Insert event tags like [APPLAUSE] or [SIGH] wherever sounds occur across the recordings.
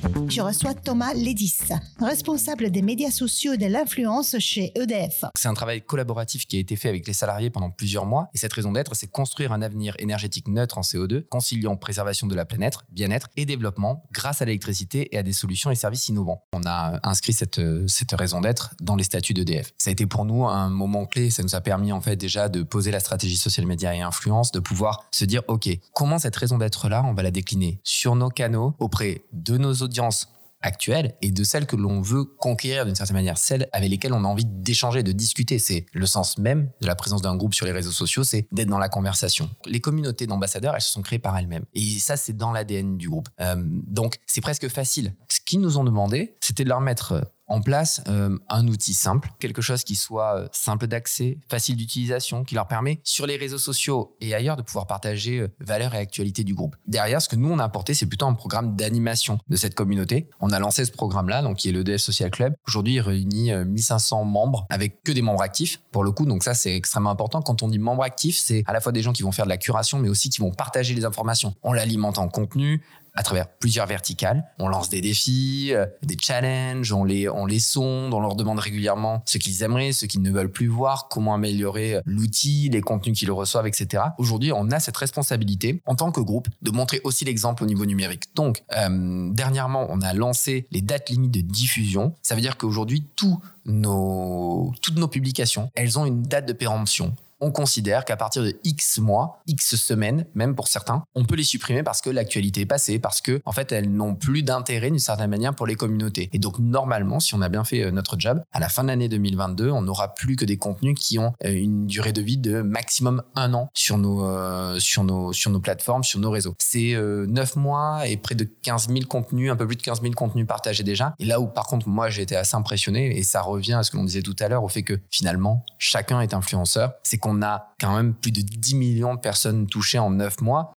Thank you. Je reçois Thomas Lédis, responsable des médias sociaux et de l'influence chez EDF. C'est un travail collaboratif qui a été fait avec les salariés pendant plusieurs mois. Et cette raison d'être, c'est construire un avenir énergétique neutre en CO2, conciliant préservation de la planète, bien-être et développement grâce à l'électricité et à des solutions et services innovants. On a inscrit cette, cette raison d'être dans les statuts d'EDF. Ça a été pour nous un moment clé. Ça nous a permis en fait déjà de poser la stratégie social média et influence, de pouvoir se dire, OK, comment cette raison d'être-là, on va la décliner sur nos canaux auprès de nos audiences actuelles et de celles que l'on veut conquérir d'une certaine manière, celles avec lesquelles on a envie d'échanger, de discuter. C'est le sens même de la présence d'un groupe sur les réseaux sociaux, c'est d'être dans la conversation. Les communautés d'ambassadeurs, elles se sont créées par elles-mêmes. Et ça, c'est dans l'ADN du groupe. Euh, donc, c'est presque facile. Ce qu'ils nous ont demandé, c'était de leur mettre en place euh, un outil simple, quelque chose qui soit euh, simple d'accès, facile d'utilisation, qui leur permet sur les réseaux sociaux et ailleurs de pouvoir partager euh, valeurs et actualités du groupe. Derrière, ce que nous on a apporté, c'est plutôt un programme d'animation de cette communauté. On a lancé ce programme-là, donc qui est le DF Social Club. Aujourd'hui, il réunit 1500 membres avec que des membres actifs pour le coup. Donc ça, c'est extrêmement important. Quand on dit membres actifs, c'est à la fois des gens qui vont faire de la curation, mais aussi qui vont partager les informations. On l'alimente en contenu, à travers plusieurs verticales. On lance des défis, euh, des challenges, on les, on les sonde, on leur demande régulièrement ce qu'ils aimeraient, ce qu'ils ne veulent plus voir, comment améliorer euh, l'outil, les contenus qu'ils reçoivent, etc. Aujourd'hui, on a cette responsabilité en tant que groupe de montrer aussi l'exemple au niveau numérique. Donc, euh, dernièrement, on a lancé les dates limites de diffusion. Ça veut dire qu'aujourd'hui, nos, toutes nos publications, elles ont une date de péremption on considère qu'à partir de X mois, X semaines, même pour certains, on peut les supprimer parce que l'actualité est passée, parce que en fait elles n'ont plus d'intérêt d'une certaine manière pour les communautés. Et donc normalement, si on a bien fait euh, notre job, à la fin de l'année 2022, on n'aura plus que des contenus qui ont euh, une durée de vie de maximum un an sur nos euh, sur nos sur nos plateformes, sur nos réseaux. C'est neuf mois et près de 15 000 contenus, un peu plus de 15 000 contenus partagés déjà. Et là où par contre moi j'ai été assez impressionné et ça revient à ce que l'on disait tout à l'heure au fait que finalement chacun est influenceur, on a quand même plus de 10 millions de personnes touchées en 9 mois.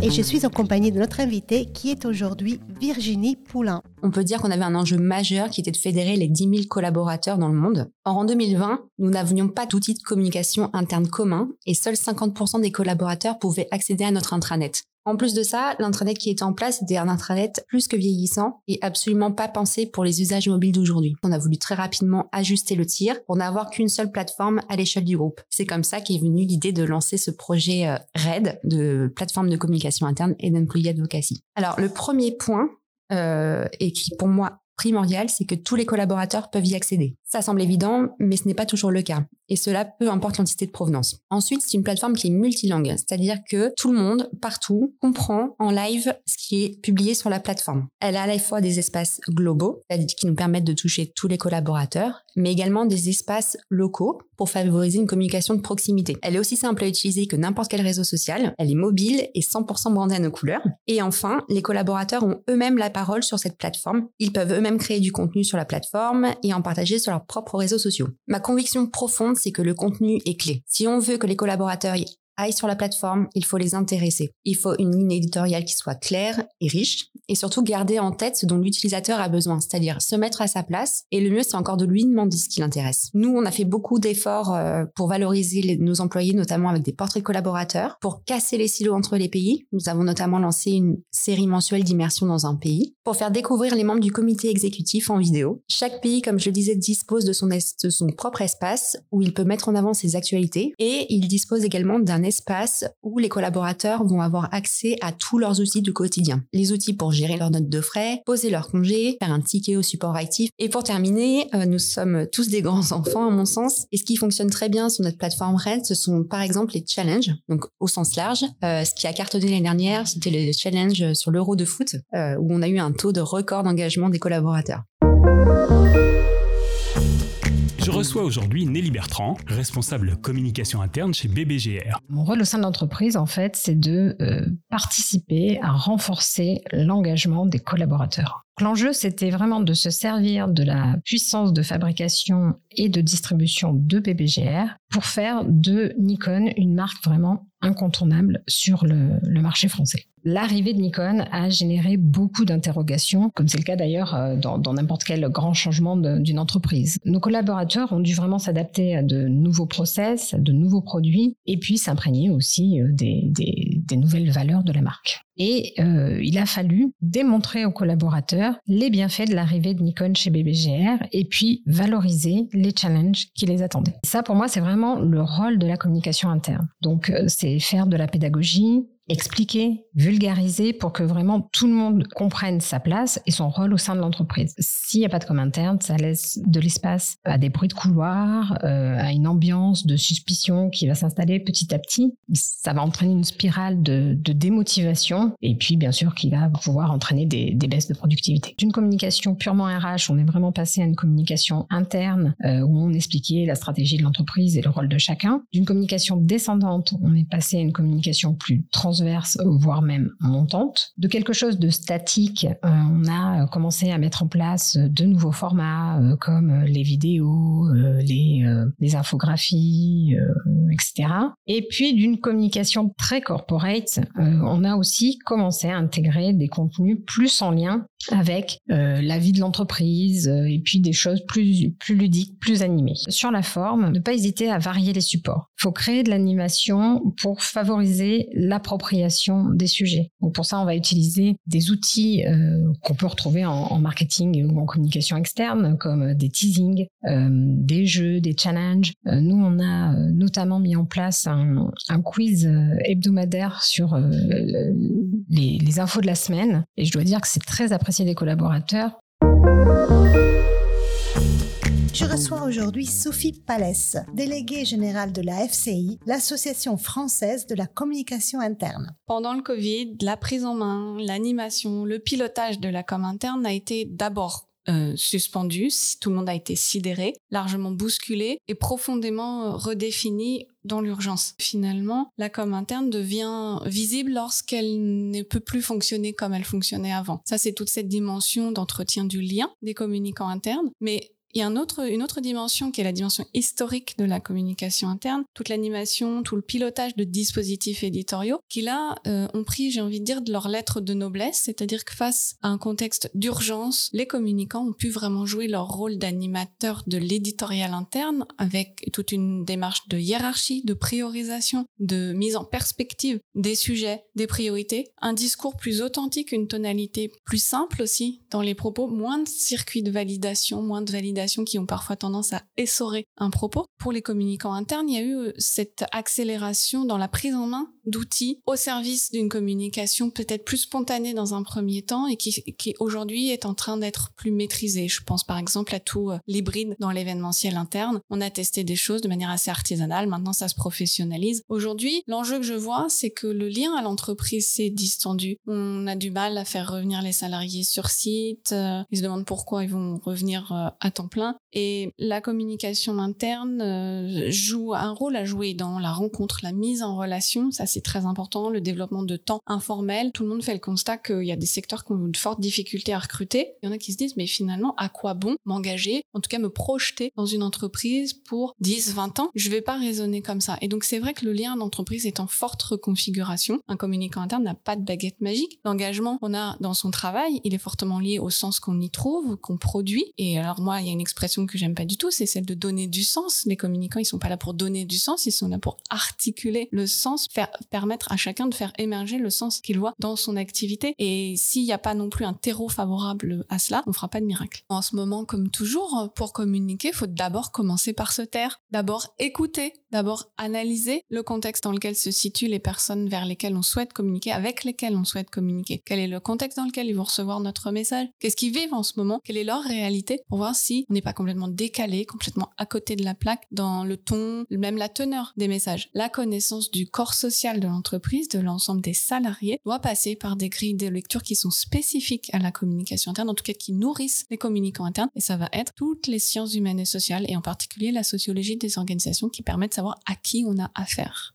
Et je suis en compagnie de notre invitée qui est aujourd'hui Virginie Poulain. On peut dire qu'on avait un enjeu majeur qui était de fédérer les 10 000 collaborateurs dans le monde. Or, en 2020, nous n'avions pas d'outils de communication interne commun et seuls 50% des collaborateurs pouvaient accéder à notre intranet. En plus de ça, l'intranet qui était en place était un intranet plus que vieillissant et absolument pas pensé pour les usages mobiles d'aujourd'hui. On a voulu très rapidement ajuster le tir pour n'avoir qu'une seule plateforme à l'échelle du groupe. C'est comme ça qu'est venue l'idée de lancer ce projet euh, RED de plateforme de communication interne et d'employee advocacy. Alors le premier point et qui pour moi primordial, c'est que tous les collaborateurs peuvent y accéder. Ça semble évident, mais ce n'est pas toujours le cas. Et cela peu importe l'entité de provenance. Ensuite, c'est une plateforme qui est multilingue, c'est-à-dire que tout le monde, partout, comprend en live ce qui est publié sur la plateforme. Elle a à la fois des espaces globaux, qui nous permettent de toucher tous les collaborateurs, mais également des espaces locaux pour favoriser une communication de proximité. Elle est aussi simple à utiliser que n'importe quel réseau social. Elle est mobile et 100% brandée à nos couleurs. Et enfin, les collaborateurs ont eux-mêmes la parole sur cette plateforme. Ils peuvent eux-mêmes créer du contenu sur la plateforme et en partager sur leurs propres réseaux sociaux. Ma conviction profonde, c'est que le contenu est clé. Si on veut que les collaborateurs aillent sur la plateforme, il faut les intéresser. Il faut une ligne éditoriale qui soit claire et riche, et surtout garder en tête ce dont l'utilisateur a besoin, c'est-à-dire se mettre à sa place, et le mieux c'est encore de lui demander ce qui l'intéresse. Nous, on a fait beaucoup d'efforts euh, pour valoriser nos employés, notamment avec des portraits de collaborateurs, pour casser les silos entre les pays. Nous avons notamment lancé une série mensuelle d'immersion dans un pays, pour faire découvrir les membres du comité exécutif en vidéo. Chaque pays, comme je le disais, dispose de son, de son propre espace où il peut mettre en avant ses actualités, et il dispose également d'un espace où les collaborateurs vont avoir accès à tous leurs outils du quotidien. Les outils pour gérer leurs notes de frais, poser leurs congés, faire un ticket au support actif. Et pour terminer, euh, nous sommes tous des grands [LAUGHS] enfants à mon sens. Et ce qui fonctionne très bien sur notre plateforme Red, ce sont par exemple les challenges, donc au sens large. Euh, ce qui a cartonné l'année dernière, c'était le challenge sur l'euro de foot, euh, où on a eu un taux de record d'engagement des collaborateurs. Je reçois aujourd'hui Nelly Bertrand, responsable communication interne chez BBGR. Mon rôle au sein de l'entreprise, en fait, c'est de euh, participer à renforcer l'engagement des collaborateurs. L'enjeu, c'était vraiment de se servir de la puissance de fabrication et de distribution de BBGR pour faire de Nikon une marque vraiment incontournable sur le, marché français. L'arrivée de Nikon a généré beaucoup d'interrogations, comme c'est le cas d'ailleurs euh, dans n'importe quel grand changement d'une entreprise. Nos collaborateurs ont dû vraiment s'adapter à de nouveaux process, à de nouveaux produits, et puis s'imprégner aussi euh, des, des nouvelles valeurs de la marque. Et euh, il a fallu démontrer aux collaborateurs les bienfaits de l'arrivée de Nikon chez BBGR et puis valoriser les challenges qui les attendaient. Ça, pour moi, c'est vraiment le rôle de la communication interne. Donc, euh, c'est faire de la pédagogie, expliquer, vulgariser pour que vraiment tout le monde comprenne sa place et son rôle au sein de l'entreprise. S'il n'y a pas de com interne, ça laisse de l'espace à des bruits de couloir, euh, à une ambiance de suspicion qui va s'installer petit à petit. Ça va entraîner une spirale de, démotivation et puis bien sûr qui va pouvoir entraîner des, baisses de productivité. D'une communication purement RH, on est vraiment passé à une communication interne euh, où on expliquait la stratégie de l'entreprise et le rôle de chacun. D'une communication descendante, on est passé à une communication plus trans voire même montante. De quelque chose de statique, euh, on a commencé à mettre en place de nouveaux formats euh, comme les vidéos, euh, les infographies, etc. Et puis d'une communication très corporate, on a aussi commencé à intégrer des contenus plus en lien avec la vie de l'entreprise et puis des choses plus, plus ludiques, plus animées. Sur la forme, ne pas hésiter à varier les supports. Il faut créer de l'animation pour favoriser l'appropriation des sujets. Donc pour ça, on va utiliser des outils euh, qu'on peut retrouver en, marketing ou en communication externe, comme des teasings, euh, des jeux, des challenges. Euh, nous, on a notamment mis en place un, quiz hebdomadaire sur les, les infos de la semaine, et je dois dire que c'est très apprécié des collaborateurs. Je reçois aujourd'hui Sophie Palès, déléguée générale de la FCI, l'Association française de la communication interne. Pendant le Covid, la prise en main, l'animation, le pilotage de la com interne a été d'abord euh, suspendu, tout le monde a été sidéré, largement bousculé et profondément euh, redéfini dans l'urgence. Finalement, la com interne devient visible lorsqu'elle ne peut plus fonctionner comme elle fonctionnait avant. Ça, c'est toute cette dimension d'entretien du lien des communicants internes, mais il y a une autre dimension qui est la dimension historique de la communication interne, toute l'animation, tout le pilotage de dispositifs éditoriaux qui là euh, ont pris, j'ai envie de dire, de leur lettre de noblesse, c'est-à-dire que face à un contexte d'urgence, les communicants ont pu vraiment jouer leur rôle d'animateur de l'éditorial interne avec toute une démarche de hiérarchie, de priorisation, de mise en perspective des sujets, des priorités, un discours plus authentique, une tonalité plus simple aussi dans les propos, moins de circuits de validation, moins de validation qui ont parfois tendance à essorer un propos. Pour les communicants internes, il y a eu euh, cette accélération dans la prise en main d'outils au service d'une communication peut-être plus spontanée dans un premier temps et qui, aujourd'hui est en train d'être plus maîtrisée. Je pense par exemple à tout euh, l'hybride dans l'événementiel interne. On a testé des choses de manière assez artisanale, maintenant ça se professionnalise. Aujourd'hui, l'enjeu que je vois, c'est que le lien à l'entreprise s'est distendu. On a du mal à faire revenir les salariés sur site, euh, ils se demandent pourquoi ils vont revenir à temps plein. Et la communication interne euh, joue un rôle à jouer dans la rencontre, la mise en relation. Ça, c'est très important. Le développement de temps informel. Tout le monde fait le constat qu'il y a des secteurs qui ont de fortes difficultés à recruter. Il y en a qui se disent, mais finalement, à quoi bon m'engager, en tout cas me projeter dans une entreprise pour 10, 20 ans? Je vais pas raisonner comme ça. Et donc, c'est vrai que le lien d'entreprise est en forte reconfiguration. Un communicant interne n'a pas de baguette magique. L'engagement qu'on a dans son travail, il est fortement lié au sens qu'on y trouve, qu'on produit. Et alors, moi, il y a expression que j'aime pas du tout, c'est celle de donner du sens. Les communicants, ils sont pas là pour donner du sens, ils sont là pour articuler le sens, faire permettre à chacun de faire émerger le sens qu'il voit dans son activité. Et s'il n'y a pas non plus un terreau favorable à cela, on fera pas de miracle. En ce moment, comme toujours, pour communiquer, faut d'abord commencer par se taire, d'abord écouter, d'abord analyser le contexte dans lequel se situent les personnes vers lesquelles on souhaite communiquer, avec lesquelles on souhaite communiquer. Quel est le contexte dans lequel ils vont recevoir notre message? Qu'est-ce qu'ils vivent en ce moment? Quelle est leur réalité? Pour voir si on n'est pas complètement décalé, complètement à côté de la plaque dans le ton, même la teneur des messages. La connaissance du corps social de l'entreprise, de l'ensemble des salariés, doit passer par des grilles de lecture qui sont spécifiques à la communication interne, en tout cas qui nourrissent les communicants internes. Et ça va être toutes les sciences humaines et sociales, et en particulier la sociologie des organisations qui permettent de savoir à qui on a affaire.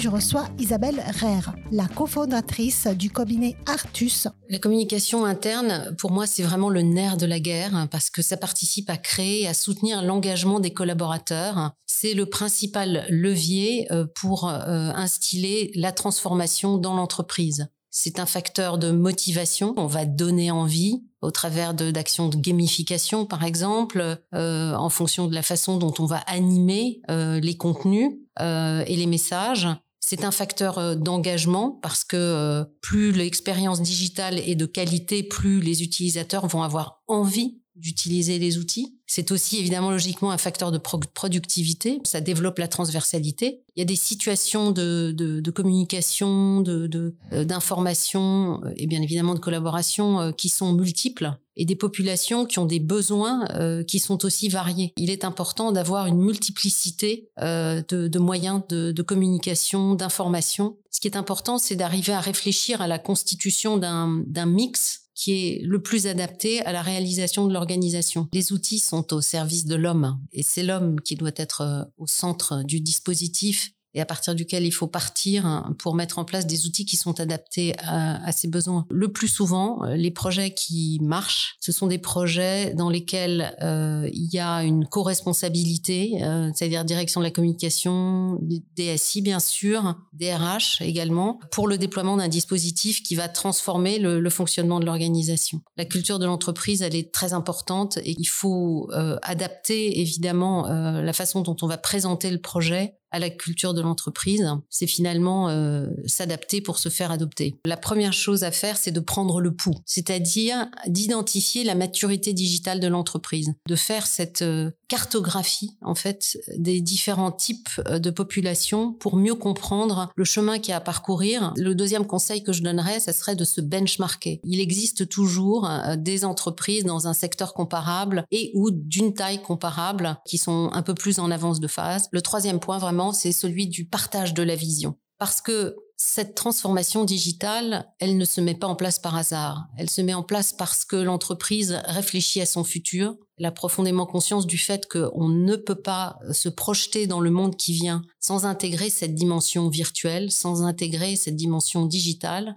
Je reçois Isabelle Rère, la cofondatrice du cabinet Artus. La communication interne, pour moi, c'est vraiment le nerf de la guerre parce que ça participe à créer, à soutenir l'engagement des collaborateurs. C'est le principal levier euh, pour euh, instiller la transformation dans l'entreprise. c'est un facteur de motivation. On va donner envie au travers d'actions de, gamification, par exemple, euh, en fonction de la façon dont on va animer les contenus et les messages. C'est un facteur d'engagement parce que plus l'expérience digitale est de qualité, plus les utilisateurs vont avoir envie d'utiliser les outils. C'est aussi évidemment logiquement un facteur de productivité. Ça développe la transversalité. Il y a des situations de, de, de communication, de, euh, d'information et bien évidemment de collaboration euh, qui sont multiples et des populations qui ont des besoins euh, qui sont aussi variés. Il est important d'avoir une multiplicité de, de, moyens de, de communication, d'information. Ce qui est important, c'est d'arriver à réfléchir à la constitution d'un mix qui est le plus adapté à la réalisation de l'organisation. Les outils sont au service de l'homme et c'est l'homme qui doit être euh, au centre du dispositif et à partir duquel il faut partir hein, pour mettre en place des outils qui sont adaptés à, à ses besoins. Le plus souvent, euh, les projets qui marchent, ce sont des projets dans lesquels euh, il y a une co-responsabilité, euh, c'est-à-dire direction de la communication, DSI bien sûr, DRH également, pour le déploiement d'un dispositif qui va transformer le, fonctionnement de l'organisation. La culture de l'entreprise, elle est très importante et il faut adapter évidemment la façon dont on va présenter le projet à la culture de l'entreprise, c'est finalement euh, s'adapter pour se faire adopter. La première chose à faire, c'est de prendre le pouls, c'est-à-dire d'identifier la maturité digitale de l'entreprise, de faire cette euh, cartographie en fait des différents types euh, de populations pour mieux comprendre le chemin qu'il y a à parcourir. Le deuxième conseil que je donnerais, ça serait de se benchmarker. Il existe toujours des entreprises dans un secteur comparable et ou d'une taille comparable qui sont un peu plus en avance de phase. Le troisième point vraiment c'est celui du partage de la vision. Parce que cette transformation digitale, elle ne se met pas en place par hasard. Elle se met en place parce que l'entreprise réfléchit à son futur. Elle a profondément conscience du fait qu'on ne peut pas se projeter dans le monde qui vient sans intégrer cette dimension virtuelle, sans intégrer cette dimension digitale.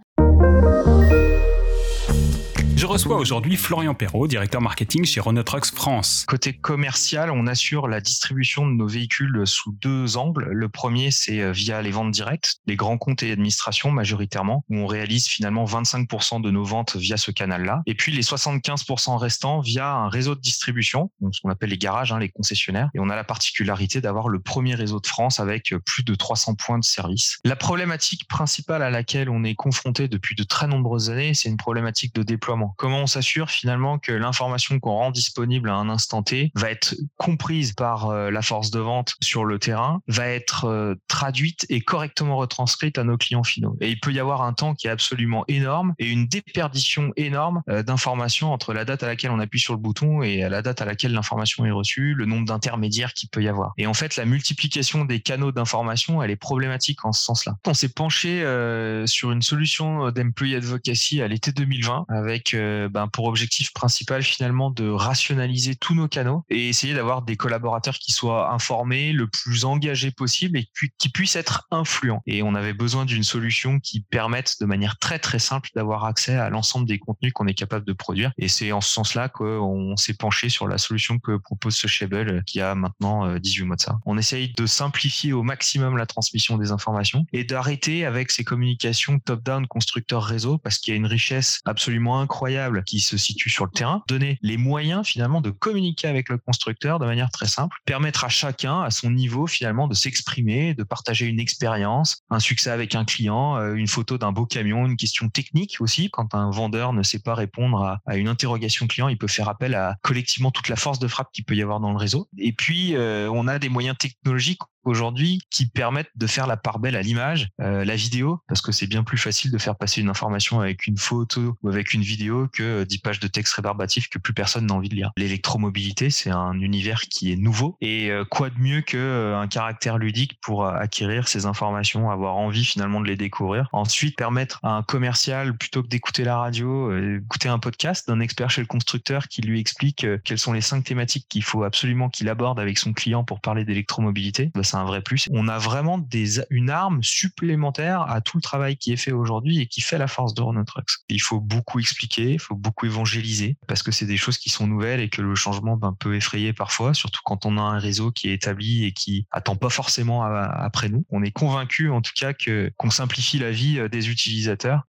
Je reçois aujourd'hui Florian Perrault, directeur marketing chez Renault Trucks France. Côté commercial, on assure la distribution de nos véhicules sous deux angles. Le premier, c'est euh, via les ventes directes, les grands comptes et administrations majoritairement, où on réalise finalement 25% de nos ventes via ce canal-là. Et puis les 75% restants via un réseau de distribution, ce qu'on appelle les garages, hein, les concessionnaires. Et on a la particularité d'avoir le premier réseau de France avec euh, plus de 300 points de service. La problématique principale à laquelle on est confronté depuis de très nombreuses années, c'est une problématique de déploiement. Comment on s'assure finalement que l'information qu'on rend disponible à un instant T va être comprise par euh, la force de vente sur le terrain, va être euh, traduite et correctement retranscrite à nos clients finaux. Et il peut y avoir un temps qui est absolument énorme et une déperdition énorme euh, d'informations entre la date à laquelle on appuie sur le bouton et la date à laquelle l'information est reçue, le nombre d'intermédiaires qu'il peut y avoir. Et en fait, la multiplication des canaux d'information, elle est problématique en ce sens-là. On s'est penché sur une solution d'employee advocacy à l'été 2020 avec euh, ben, pour objectif principal finalement de rationaliser tous nos canaux et essayer d'avoir des collaborateurs qui soient informés, le plus engagés possible et qui puissent être influents. Et on avait besoin d'une solution qui permette de manière très très simple d'avoir accès à l'ensemble des contenus qu'on est capable de produire. Et c'est en ce sens-là qu'on s'est penché sur la solution que propose Sociable euh, qui a maintenant 18 euh, mois de ça. On essaye de simplifier au maximum la transmission des informations et d'arrêter avec ces communications top-down constructeur réseau parce qu'il y a une richesse absolument incroyable qui se situe sur le terrain, donner les moyens finalement de communiquer avec le constructeur de manière très simple, permettre à chacun, à son niveau finalement, de s'exprimer, de partager une expérience, un succès avec un client, euh, une photo d'un beau camion, une question technique aussi. Quand un vendeur ne sait pas répondre à, une interrogation client, il peut faire appel à collectivement toute la force de frappe qu'il peut y avoir dans le réseau. Et puis, euh, on a des moyens technologiques aujourd'hui qui permettent de faire la part belle à l'image, euh, la vidéo, parce que c'est bien plus facile de faire passer une information avec une photo ou avec une vidéo que 10 pages de texte rébarbatif que plus personne n'a envie de lire. L'électromobilité, c'est un univers qui est nouveau et euh, quoi de mieux que euh, un caractère ludique pour acquérir ces informations, avoir envie finalement de les découvrir. Ensuite, permettre à un commercial, plutôt que d'écouter la radio, écouter un podcast d'un expert chez le constructeur qui lui explique quelles sont les cinq thématiques qu'il faut absolument qu'il aborde avec son client pour parler d'électromobilité. Bah, c'est un vrai plus. On a vraiment des, une arme supplémentaire à tout le travail qui est fait aujourd'hui et qui fait la force de Renault Trucks. Il faut beaucoup expliquer, il faut beaucoup évangéliser parce que c'est des choses qui sont nouvelles et que le changement ben, peut effrayer parfois, surtout quand on a un réseau qui est établi et qui attend pas forcément après nous. On est convaincu en tout cas que qu'on simplifie la vie euh, des utilisateurs.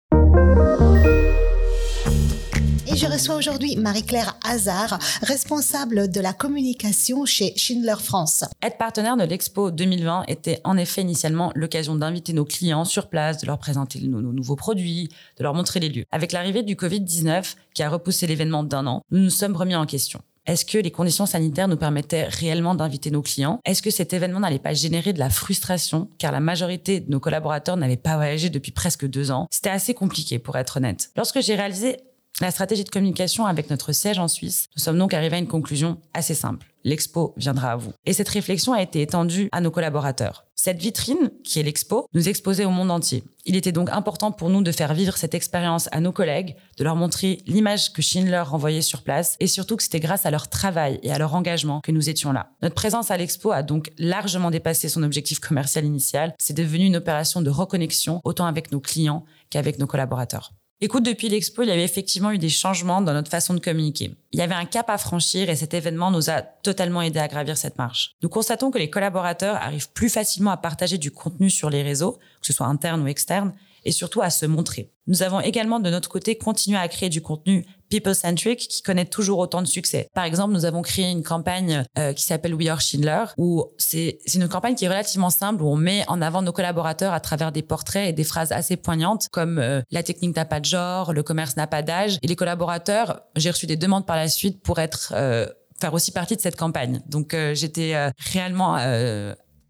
Et je reçois aujourd'hui Marie-Claire Hazard, responsable de la communication chez Schindler France. Être partenaire de l'Expo 2020 était en effet initialement l'occasion d'inviter nos clients sur place, de leur présenter nos, nouveaux produits, de leur montrer les lieux. Avec l'arrivée du Covid-19, qui a repoussé l'événement d'un an, nous nous sommes remis en question. Est-ce que les conditions sanitaires nous permettaient réellement d'inviter nos clients? Est-ce que cet événement n'allait pas générer de la frustration car la majorité de nos collaborateurs n'avaient pas voyagé depuis presque deux ans? C'était assez compliqué pour être honnête. Lorsque j'ai réalisé la stratégie de communication avec notre siège en Suisse, nous sommes donc arrivés à une conclusion assez simple. L'expo viendra à vous. Et cette réflexion a été étendue à nos collaborateurs. Cette vitrine, qui est l'expo, nous exposait au monde entier. Il était donc important pour nous de faire vivre cette expérience à nos collègues, de leur montrer l'image que Schindler renvoyait sur place et surtout que c'était grâce à leur travail et à leur engagement que nous étions là. Notre présence à l'expo a donc largement dépassé son objectif commercial initial. C'est devenu une opération de reconnexion autant avec nos clients qu'avec nos collaborateurs. Écoute, depuis l'expo, il y avait effectivement eu des changements dans notre façon de communiquer. Il y avait un cap à franchir et cet événement nous a totalement aidé à gravir cette marche. Nous constatons que les collaborateurs arrivent plus facilement à partager du contenu sur les réseaux, que ce soit interne ou externe, et surtout à se montrer. Nous avons également de notre côté continué à créer du contenu people-centric qui connaît toujours autant de succès. Par exemple, nous avons créé une campagne euh, qui s'appelle We Are Schindler, où c'est une campagne qui est relativement simple, où on met en avant nos collaborateurs à travers des portraits et des phrases assez poignantes, comme euh, la technique n'a pas de genre, le commerce n'a pas d'âge. Et les collaborateurs, j'ai reçu des demandes par la suite pour être euh, faire aussi partie de cette campagne. Donc j'étais réellement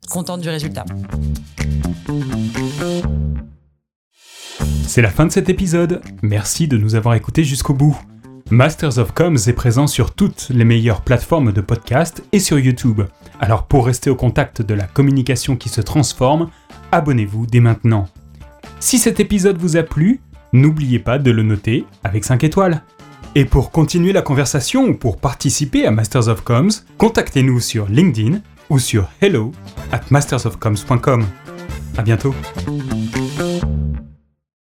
contente du résultat. C'est la fin de cet épisode. Merci de nous avoir écoutés jusqu'au bout. Masters of Coms est présent sur toutes les meilleures plateformes de podcast et sur YouTube. Alors pour rester au contact de la communication qui se transforme, abonnez-vous dès maintenant. Si cet épisode vous a plu, n'oubliez pas de le noter avec 5 étoiles. Et pour continuer la conversation ou pour participer à Masters of Coms, contactez-nous sur LinkedIn ou sur hello at mastersofcoms.com. À bientôt.